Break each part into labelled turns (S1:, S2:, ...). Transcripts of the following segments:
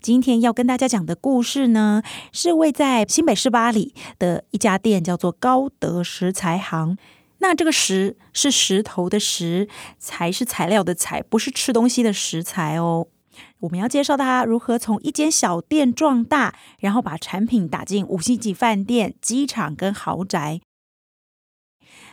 S1: 今天要跟大家讲的故事呢，是位在新北市八里的一家店，叫做高德食材行。那这个“石”是石头的“石”，“材”是材料的“材”，不是吃东西的食材哦。我们要介绍他如何从一间小店壮大，然后把产品打进五星级饭店、机场跟豪宅。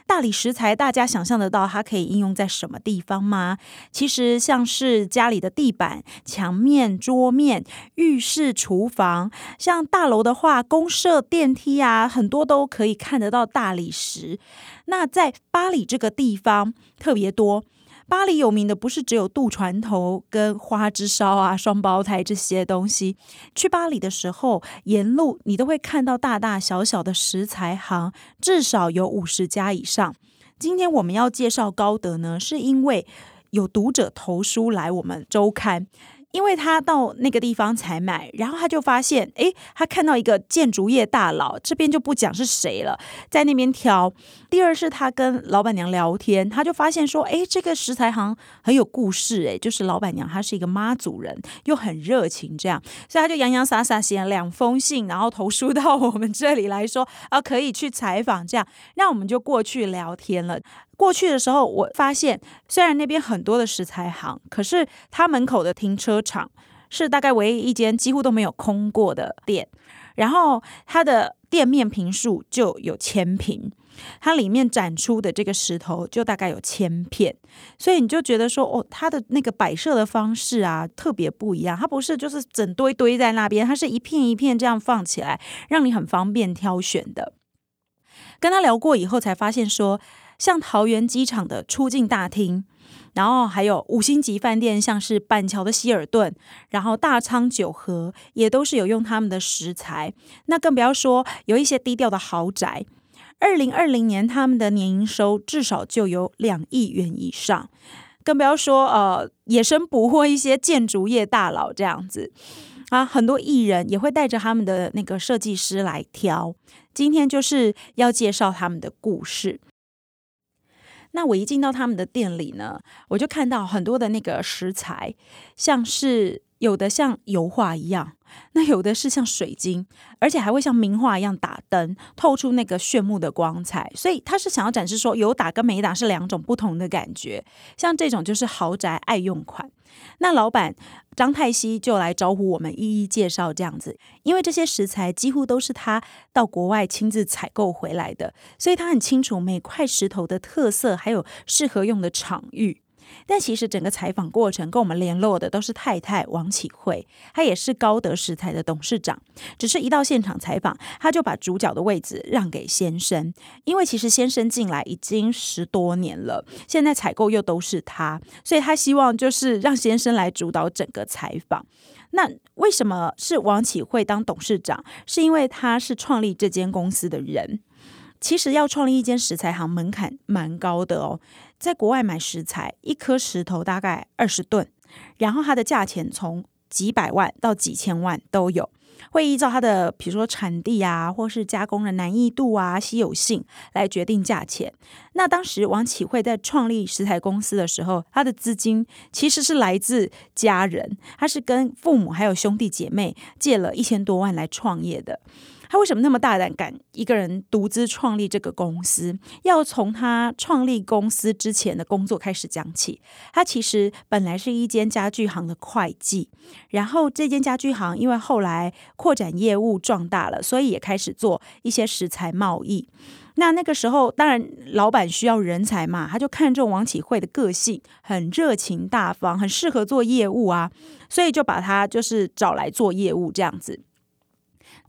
S1: 大理石材，大家想象得到它可以应用在什么地方吗？其实像是家里的地板、墙面、桌面、浴室、厨房，像大楼的话，公设电梯啊，很多都可以看得到大理石。那在巴黎这个地方特别多。巴黎有名的不是只有渡船头跟花枝烧啊、双胞胎这些东西。去巴黎的时候，沿路你都会看到大大小小的食材行，至少有五十家以上。今天我们要介绍高德呢，是因为有读者投书来我们周刊。因为他到那个地方采买，然后他就发现，诶，他看到一个建筑业大佬，这边就不讲是谁了，在那边挑。第二是他跟老板娘聊天，他就发现说，诶，这个食材行很有故事，诶，就是老板娘她是一个妈祖人，又很热情，这样，所以他就洋洋洒洒写了两封信，然后投书到我们这里来说，啊，可以去采访，这样，那我们就过去聊天了。过去的时候，我发现虽然那边很多的食材行，可是他门口的停车场是大概唯一一间几乎都没有空过的店。然后它的店面坪数就有千坪，它里面展出的这个石头就大概有千片，所以你就觉得说，哦，它的那个摆设的方式啊，特别不一样。它不是就是整堆堆在那边，它是一片一片这样放起来，让你很方便挑选的。跟他聊过以后，才发现说，像桃园机场的出境大厅，然后还有五星级饭店，像是板桥的希尔顿，然后大仓九和，也都是有用他们的食材。那更不要说有一些低调的豪宅，二零二零年他们的年营收至少就有两亿元以上。更不要说呃野生捕获一些建筑业大佬这样子啊，很多艺人也会带着他们的那个设计师来挑。今天就是要介绍他们的故事。那我一进到他们的店里呢，我就看到很多的那个食材，像是有的像油画一样。那有的是像水晶，而且还会像名画一样打灯，透出那个炫目的光彩。所以他是想要展示说，有打跟没打是两种不同的感觉。像这种就是豪宅爱用款。那老板张泰熙就来招呼我们一一介绍这样子，因为这些食材几乎都是他到国外亲自采购回来的，所以他很清楚每块石头的特色，还有适合用的场域。但其实整个采访过程跟我们联络的都是太太王启慧，她也是高德食材的董事长。只是一到现场采访，她就把主角的位置让给先生，因为其实先生进来已经十多年了，现在采购又都是他，所以他希望就是让先生来主导整个采访。那为什么是王启慧当董事长？是因为他是创立这间公司的人。其实要创立一间食材行，门槛蛮高的哦。在国外买食材，一颗石头大概二十吨，然后它的价钱从几百万到几千万都有，会依照它的比如说产地啊，或是加工的难易度啊、稀有性来决定价钱。那当时王启慧在创立食材公司的时候，他的资金其实是来自家人，他是跟父母还有兄弟姐妹借了一千多万来创业的。他为什么那么大胆，敢一个人独资创立这个公司？要从他创立公司之前的工作开始讲起。他其实本来是一间家具行的会计，然后这间家具行因为后来扩展业务壮大了，所以也开始做一些食材贸易。那那个时候，当然老板需要人才嘛，他就看中王启慧的个性，很热情大方，很适合做业务啊，所以就把他就是找来做业务这样子。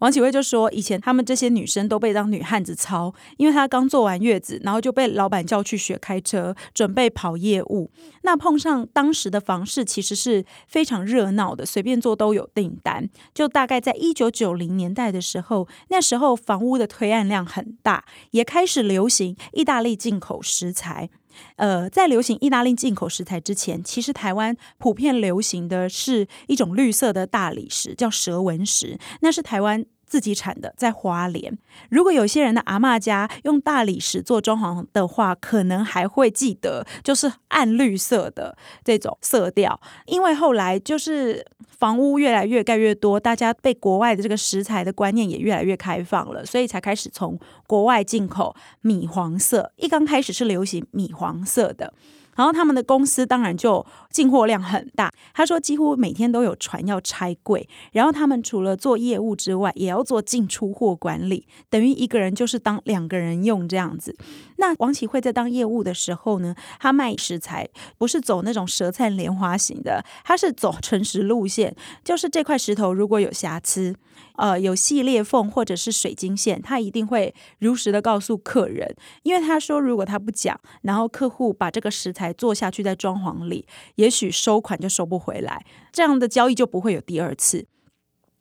S1: 王启慧就说，以前他们这些女生都被当女汉子操，因为她刚坐完月子，然后就被老板叫去学开车，准备跑业务。那碰上当时的房市其实是非常热闹的，随便做都有订单。就大概在一九九零年代的时候，那时候房屋的推案量很大，也开始流行意大利进口石材。呃，在流行意大利进口食材之前，其实台湾普遍流行的是一种绿色的大理石，叫蛇纹石，那是台湾自己产的，在花莲。如果有些人的阿嬷家用大理石做装潢的话，可能还会记得，就是暗绿色的这种色调，因为后来就是。房屋越来越盖越多，大家被国外的这个石材的观念也越来越开放了，所以才开始从国外进口米黄色。一刚开始是流行米黄色的。然后他们的公司当然就进货量很大。他说几乎每天都有船要拆柜，然后他们除了做业务之外，也要做进出货管理，等于一个人就是当两个人用这样子。那王启慧在当业务的时候呢，他卖食材不是走那种舌灿莲花型的，他是走诚实路线，就是这块石头如果有瑕疵。呃，有细裂缝或者是水晶线，他一定会如实的告诉客人，因为他说如果他不讲，然后客户把这个石材做下去在装潢里，也许收款就收不回来，这样的交易就不会有第二次。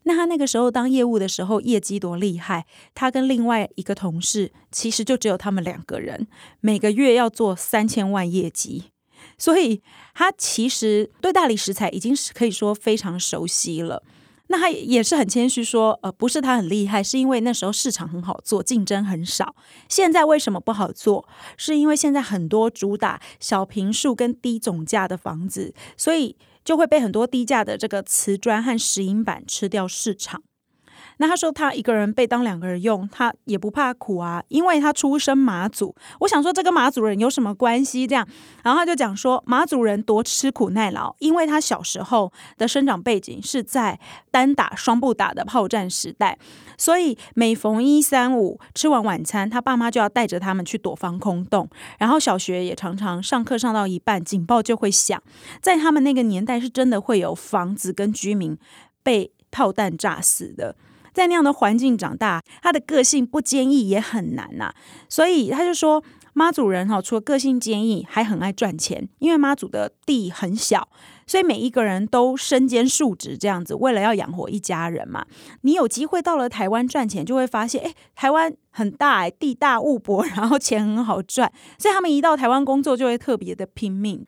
S1: 那他那个时候当业务的时候，业绩多厉害，他跟另外一个同事其实就只有他们两个人，每个月要做三千万业绩，所以他其实对大理石材已经是可以说非常熟悉了。那他也是很谦虚说，呃，不是他很厉害，是因为那时候市场很好做，竞争很少。现在为什么不好做？是因为现在很多主打小平数跟低总价的房子，所以就会被很多低价的这个瓷砖和石英板吃掉市场。那他说他一个人被当两个人用，他也不怕苦啊，因为他出身马祖。我想说这跟马祖人有什么关系？这样，然后他就讲说马祖人多吃苦耐劳，因为他小时候的生长背景是在单打双不打的炮战时代，所以每逢一三五吃完晚餐，他爸妈就要带着他们去躲防空洞，然后小学也常常上课上到一半，警报就会响，在他们那个年代是真的会有房子跟居民被炮弹炸死的。在那样的环境长大，他的个性不坚毅也很难呐、所以他就说，妈祖人哈，除了个性坚毅，还很爱赚钱。因为妈祖的地很小，所以每一个人都身兼数职，这样子，为了要养活一家人嘛。你有机会到了台湾赚钱，就会发现，哎，台湾很大，哎，地大物博，然后钱很好赚，所以他们一到台湾工作，就会特别的拼命。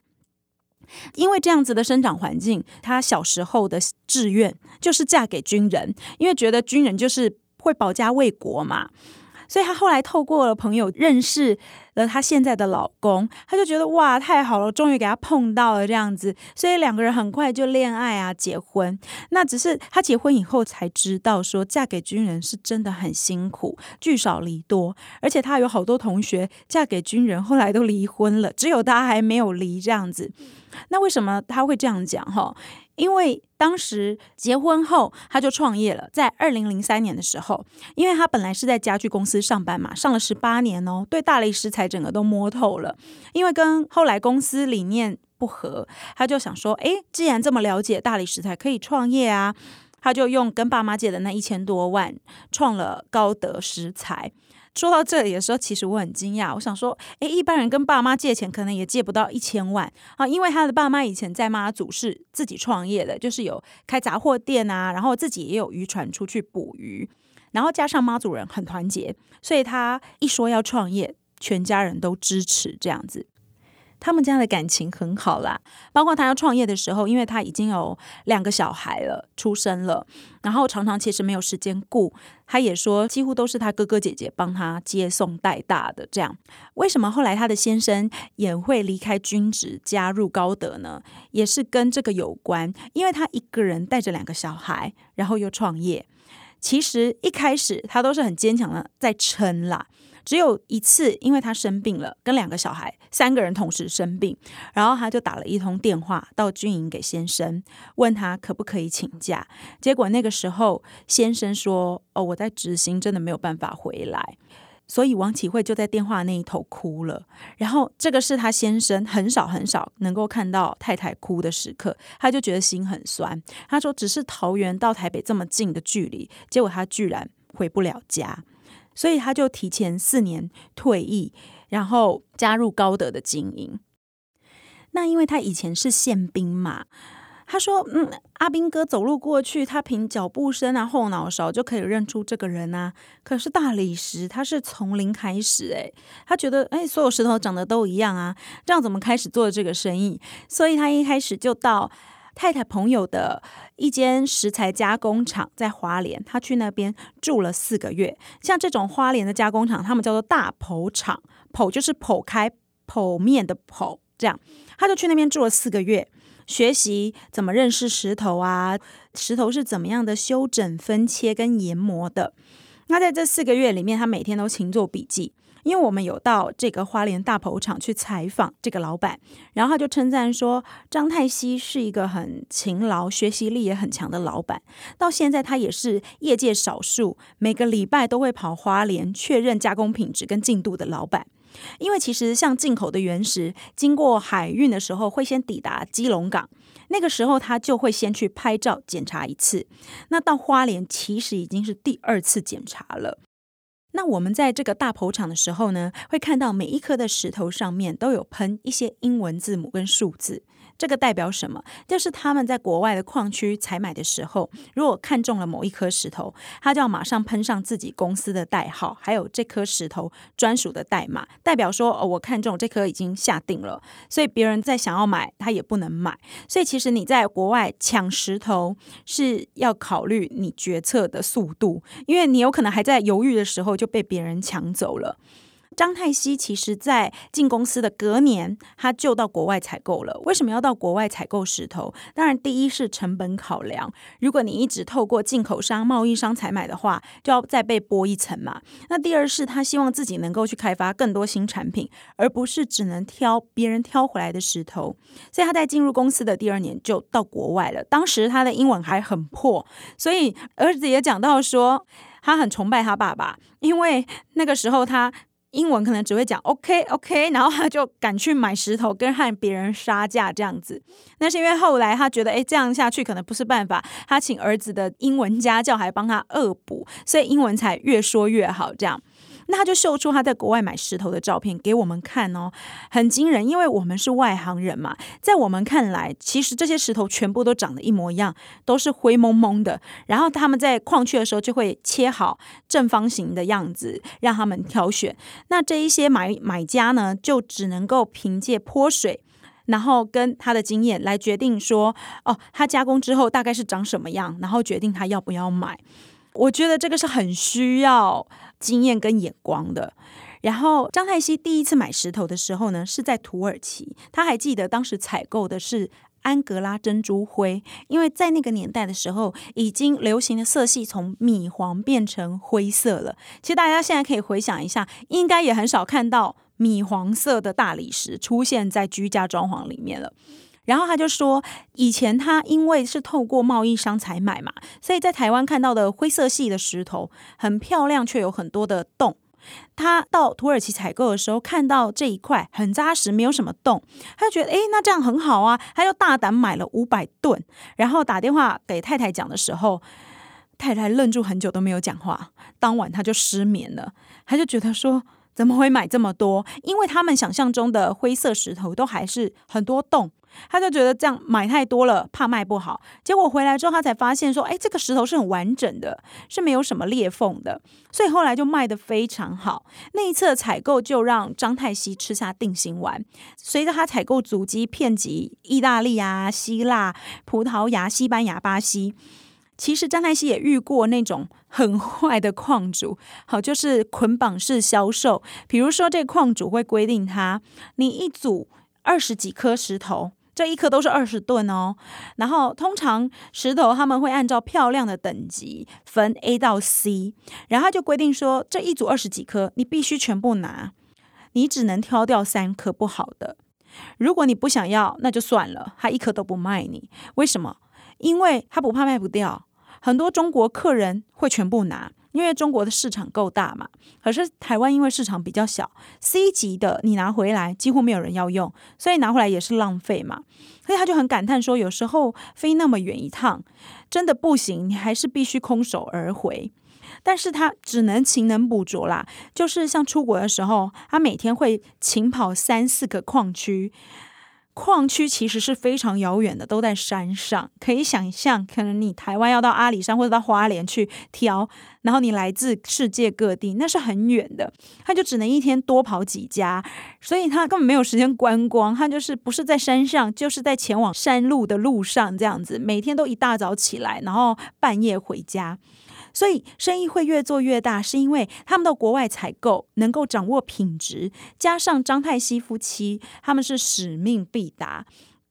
S1: 因为这样子的生长环境，她小时候的志愿就是嫁给军人，因为觉得军人就是会保家卫国嘛。所以她后来透过了朋友认识了她现在的老公，她就觉得哇，太好了，终于给她碰到了这样子，所以两个人很快就恋爱啊，结婚。那只是她结婚以后才知道，说嫁给军人是真的很辛苦，聚少离多，而且她有好多同学嫁给军人，后来都离婚了，只有她还没有离这样子。那为什么她会这样讲？哈？因为当时结婚后，他就创业了。在二零零三年的时候，因为他本来是在家具公司上班嘛，上了十八年哦，对大理石材整个都摸透了。因为跟后来公司理念不合，他就想说：诶，既然这么了解大理石材，可以创业啊。他就用跟爸妈借的那一千多万，创了高德石材。说到这里的时候，其实我很惊讶。我想说，诶，一般人跟爸妈借钱可能也借不到一千万啊，因为他的爸妈以前在妈祖是自己创业的，就是有开杂货店啊，然后自己也有渔船出去捕鱼，然后加上妈祖人很团结，所以他一说要创业，全家人都支持这样子。他们家的感情很好啦，包括他要创业的时候，因为他已经有两个小孩了，出生了，然后常常其实没有时间顾。他也说，几乎都是他哥哥姐姐帮他接送带大的。这样，为什么后来他的先生也会离开军职，加入高德呢？也是跟这个有关，因为他一个人带着两个小孩，然后又创业。其实一开始他都是很坚强的在撑啦。只有一次，因为他生病了，跟两个小孩，三个人同时生病，然后他就打了一通电话到军营给先生，问他可不可以请假。结果那个时候先生说：“哦，我在执行，真的没有办法回来。”所以王启慧就在电话那一头哭了。然后这个是他先生很少很少能够看到太太哭的时刻，他就觉得心很酸。他说：“只是桃园到台北这么近的距离，结果他居然回不了家，所以他就提前四年退役，然后加入高德的经营。那因为他以前是宪兵嘛。”他说：“嗯，阿兵哥走路过去，他凭脚步声啊、后脑勺就可以认出这个人啊。可是大理石，他是从零开始，诶，他觉得，诶，所有石头长得都一样啊，这样怎么开始做这个生意？所以他一开始就到太太朋友的一间石材加工厂，在花莲，他去那边住了四个月。像这种花莲的加工厂，他们叫做大剖厂，剖就是剖开剖面的剖，这样，他就去那边住了四个月。”学习怎么认识石头啊？石头是怎么样的修整、分切跟研磨的？那在这四个月里面，他每天都勤做笔记。因为我们有到这个花莲大剖厂去采访这个老板，然后他就称赞说，张太熙是一个很勤劳、学习力也很强的老板。到现在，他也是业界少数每个礼拜都会跑花莲确认加工品质跟进度的老板。因为其实像进口的原石，经过海运的时候会先抵达基隆港，那个时候他就会先去拍照检查一次。那到花莲其实已经是第二次检查了。那我们在这个大剖场的时候呢，会看到每一颗的石头上面都有喷一些英文字母跟数字。这个代表什么？就是他们在国外的矿区采买的时候，如果看中了某一颗石头，他就要马上喷上自己公司的代号，还有这颗石头专属的代码，代表说哦，我看中这颗已经下定了，所以别人再想要买，他也不能买。所以其实你在国外抢石头是要考虑你决策的速度，因为你有可能还在犹豫的时候就被别人抢走了。张泰熙其实，在进公司的隔年，他就到国外采购了。为什么要到国外采购石头？当然，第一是成本考量。如果你一直透过进口商、贸易商采买的话，就要再被剥一层嘛。那第二是他希望自己能够去开发更多新产品，而不是只能挑别人挑回来的石头。所以他在进入公司的第二年就到国外了。当时他的英文还很破，所以儿子也讲到说，他很崇拜他爸爸，因为那个时候他。英文可能只会讲 OK OK，然后他就赶去买石头，跟和别人杀价这样子。那是因为后来他觉得，哎，这样下去可能不是办法。他请儿子的英文家教还帮他恶补，所以英文才越说越好这样。那他就秀出他在国外买石头的照片给我们看哦，很惊人，因为我们是外行人嘛，在我们看来，其实这些石头全部都长得一模一样，都是灰蒙蒙的。然后他们在矿区的时候就会切好正方形的样子，让他们挑选。那这一些买买家呢，就只能够凭借泼水，然后跟他的经验来决定说，哦，他加工之后大概是长什么样，然后决定他要不要买。我觉得这个是很需要经验跟眼光的。然后张太熙第一次买石头的时候呢，是在土耳其，他还记得当时采购的是安格拉珍珠灰，因为在那个年代的时候，已经流行的色系从米黄变成灰色了。其实大家现在可以回想一下，应该也很少看到米黄色的大理石出现在居家装潢里面了。然后他就说，以前他因为是透过贸易商采买嘛，所以在台湾看到的灰色系的石头很漂亮，却有很多的洞。他到土耳其采购的时候，看到这一块很扎实，没有什么洞，他就觉得，诶，那这样很好啊，他就大胆买了五百吨。然后打电话给太太讲的时候，太太愣住很久都没有讲话。当晚他就失眠了，他就觉得说，怎么会买这么多？因为他们想象中的灰色石头都还是很多洞。他就觉得这样买太多了，怕卖不好。结果回来之后，他才发现说：“哎，这个石头是很完整的，是没有什么裂缝的。”所以后来就卖得非常好。那一次的采购就让张太熙吃下定心丸。随着他采购足迹遍及意大利啊、希腊、葡萄牙、西班牙、巴西，其实张太熙也遇过那种很坏的矿主，好，就是捆绑式销售。比如说，这个矿主会规定他，你一组二十几颗石头。这一颗都是二十吨哦，然后通常石头他们会按照漂亮的等级分 A 到 C，然后他就规定说，这一组二十几颗你必须全部拿，你只能挑掉三颗不好的。如果你不想要，那就算了，他一颗都不卖你。为什么？因为他不怕卖不掉，很多中国客人会全部拿，因为中国的市场够大嘛。可是台湾因为市场比较小，C 级的你拿回来几乎没有人要用，所以拿回来也是浪费嘛。所以他就很感叹说，有时候飞那么远一趟，真的不行，你还是必须空手而回。但是他只能勤能补拙啦，就是像出国的时候，他每天会勤跑三四个矿区。矿区其实是非常遥远的，都在山上。可以想象，可能你台湾要到阿里山或者到花莲去挑，然后你来自世界各地，那是很远的。他就只能一天多跑几家，所以他根本没有时间观光。他就是不是在山上，就是在前往山路的路上这样子，每天都一大早起来，然后半夜回家。所以生意会越做越大，是因为他们到国外采购，能够掌握品质，加上张泰熙夫妻他们是使命必达。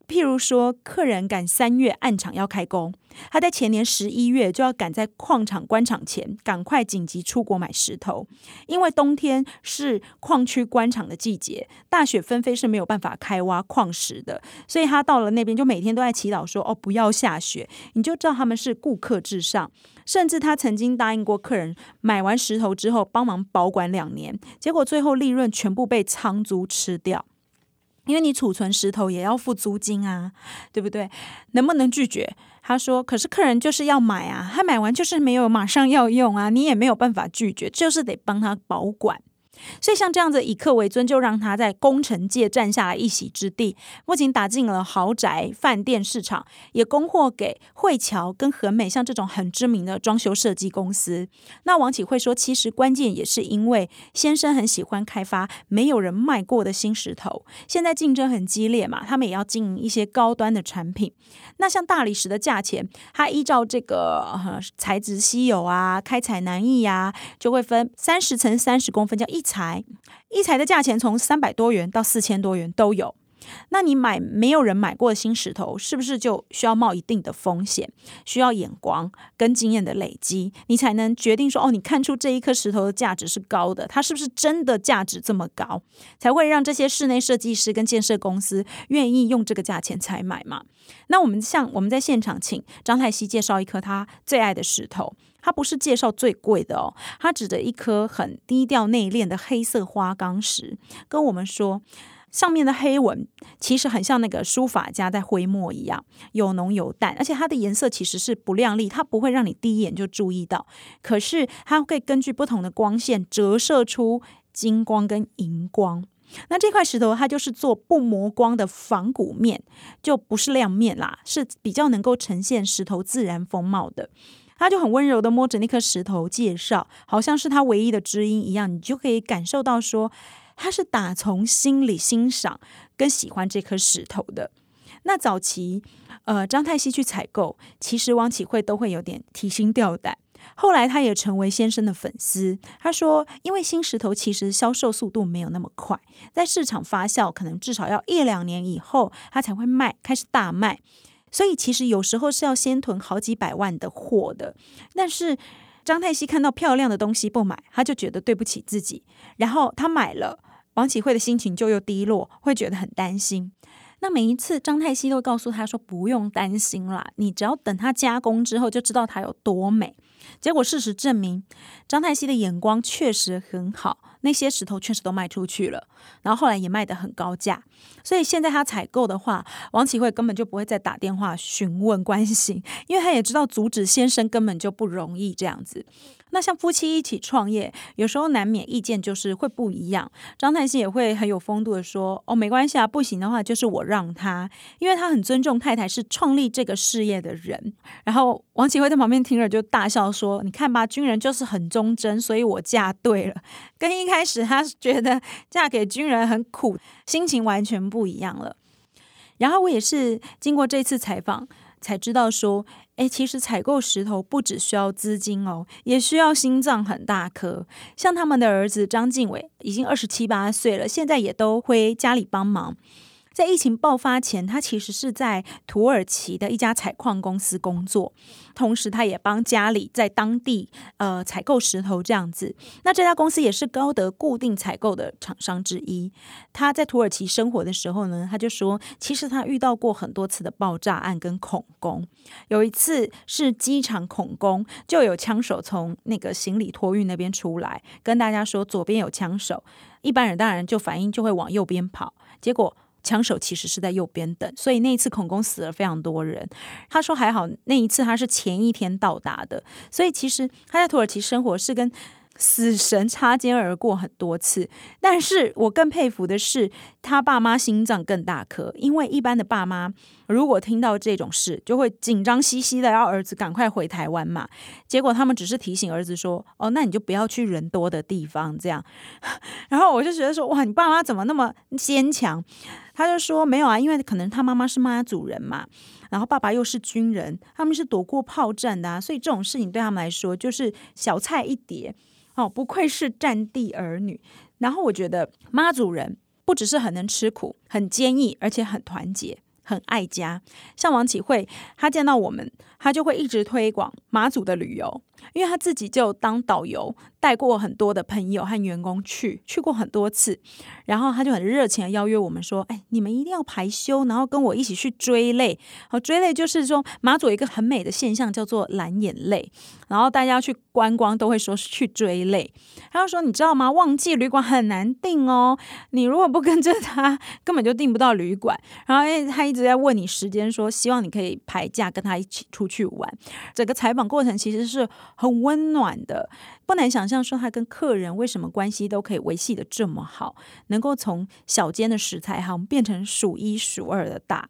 S1: 譬如说，客人赶三月案场要开工，他在前年十一月就要赶在矿场关厂前，赶快紧急出国买石头，因为冬天是矿区关厂的季节，大雪纷飞是没有办法开挖矿石的，所以他到了那边就每天都在祈祷说：“哦，不要下雪。”你就知道他们是顾客至上，甚至他曾经答应过客人，买完石头之后帮忙保管两年，结果最后利润全部被仓租吃掉。因为你储存石头也要付租金啊，对不对？能不能拒绝？他说：“可是客人就是要买啊，他买完就是没有马上要用啊，你也没有办法拒绝，就是得帮他保管。”所以像这样子以客为尊，就让他在工程界占下了一席之地。不仅打进了豪宅、饭店市场，也供货给慧乔跟和美，像这种很知名的装修设计公司。那王启慧说，其实关键也是因为先生很喜欢开发没有人卖过的新石头。现在竞争很激烈嘛，他们也要经营一些高端的产品。那像大理石的价钱，它依照这个、呃、材质稀有啊、开采难易呀、啊，就会分三十乘三十公分，叫一。材一材的价钱从三百多元到四千多元都有。那你买没有人买过的新石头，是不是就需要冒一定的风险？需要眼光跟经验的累积，你才能决定说哦，你看出这一颗石头的价值是高的，它是不是真的价值这么高，才会让这些室内设计师跟建设公司愿意用这个价钱采买嘛？那我们像我们在现场请张太熙介绍一颗他最爱的石头。它不是介绍最贵的哦，它指着一颗很低调内敛的黑色花岗石，跟我们说，上面的黑纹其实很像那个书法家在挥墨一样，有浓有淡，而且它的颜色其实是不亮丽，它不会让你第一眼就注意到，可是它会根据不同的光线折射出金光跟银光。那这块石头它就是做不磨光的仿古面，就不是亮面啦，是比较能够呈现石头自然风貌的。他就很温柔的摸着那颗石头，介绍，好像是他唯一的知音一样，你就可以感受到说，他是打从心里欣赏跟喜欢这颗石头的。那早期，呃，张太熙去采购，其实王启慧都会有点提心吊胆。后来他也成为先生的粉丝。他说，因为新石头其实销售速度没有那么快，在市场发酵可能至少要一两年以后，他才会卖，开始大卖。所以其实有时候是要先囤好几百万的货的，但是张太熙看到漂亮的东西不买，他就觉得对不起自己，然后他买了，王启慧的心情就又低落，会觉得很担心。那每一次张太熙都告诉他说：“不用担心啦，你只要等他加工之后就知道它有多美。”结果事实证明，张太熙的眼光确实很好。那些石头确实都卖出去了，然后后来也卖得很高价，所以现在他采购的话，王启慧根本就不会再打电话询问关心，因为他也知道阻止先生根本就不容易这样子。那像夫妻一起创业，有时候难免意见就是会不一样。张太熙也会很有风度的说：“哦，没关系啊，不行的话就是我让他，因为他很尊重太太是创立这个事业的人。”然后王启辉在旁边听了就大笑说：“你看吧，军人就是很忠贞，所以我嫁对了。跟一开始他觉得嫁给军人很苦，心情完全不一样了。”然后我也是经过这次采访。才知道说，哎，其实采购石头不只需要资金哦，也需要心脏很大颗。像他们的儿子张敬伟已经二十七八岁了，现在也都回家里帮忙。在疫情爆发前，他其实是在土耳其的一家采矿公司工作，同时他也帮家里在当地呃采购石头这样子。那这家公司也是高德固定采购的厂商之一。他在土耳其生活的时候呢，他就说，其实他遇到过很多次的爆炸案跟恐攻。有一次是机场恐攻，就有枪手从那个行李托运那边出来，跟大家说左边有枪手。一般人当然就反应就会往右边跑，结果枪手其实是在右边等，所以那一次恐攻死了非常多人。他说还好那一次他是前一天到达的，所以其实他在土耳其生活是跟死神擦肩而过很多次。但是我更佩服的是他爸妈心脏更大颗，因为一般的爸妈。如果听到这种事，就会紧张兮兮的，要儿子赶快回台湾嘛。结果他们只是提醒儿子说：“哦，那你就不要去人多的地方。”这样，然后我就觉得说：“哇，你爸妈怎么那么坚强？”他就说：“没有啊，因为可能他妈妈是妈祖人嘛，然后爸爸又是军人，他们是躲过炮战的啊，所以这种事情对他们来说就是小菜一碟。哦，不愧是战地儿女。然后我觉得妈祖人不只是很能吃苦、很坚毅，而且很团结。”很爱家，像王启慧，他见到我们，他就会一直推广妈祖的旅游，因为他自己就当导游。带过很多的朋友和员工去，去过很多次，然后他就很热情的邀约我们说：“哎，你们一定要排休，然后跟我一起去追泪。好，追泪就是说马祖一个很美的现象叫做蓝眼泪，然后大家去观光都会说是去追泪。他就说你知道吗？旺季旅馆很难订哦，你如果不跟着他，根本就订不到旅馆。然后他一直在问你时间，说希望你可以排假跟他一起出去玩。整个采访过程其实是很温暖的。”不难想象，说他跟客人为什么关系都可以维系得这么好，能够从小间的食材行变成数一数二的大。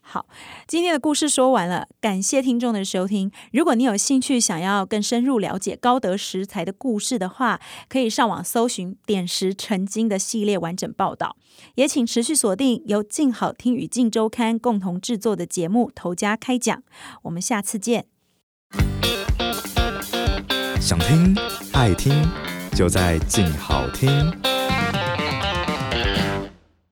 S1: 好，今天的故事说完了，感谢听众的收听。如果你有兴趣想要更深入了解高德食材的故事的话，可以上网搜寻《点石成金》的系列完整报道。也请持续锁定由静好听与静周刊共同制作的节目《头家开讲》，我们下次见。
S2: 想听爱听，就在静好听。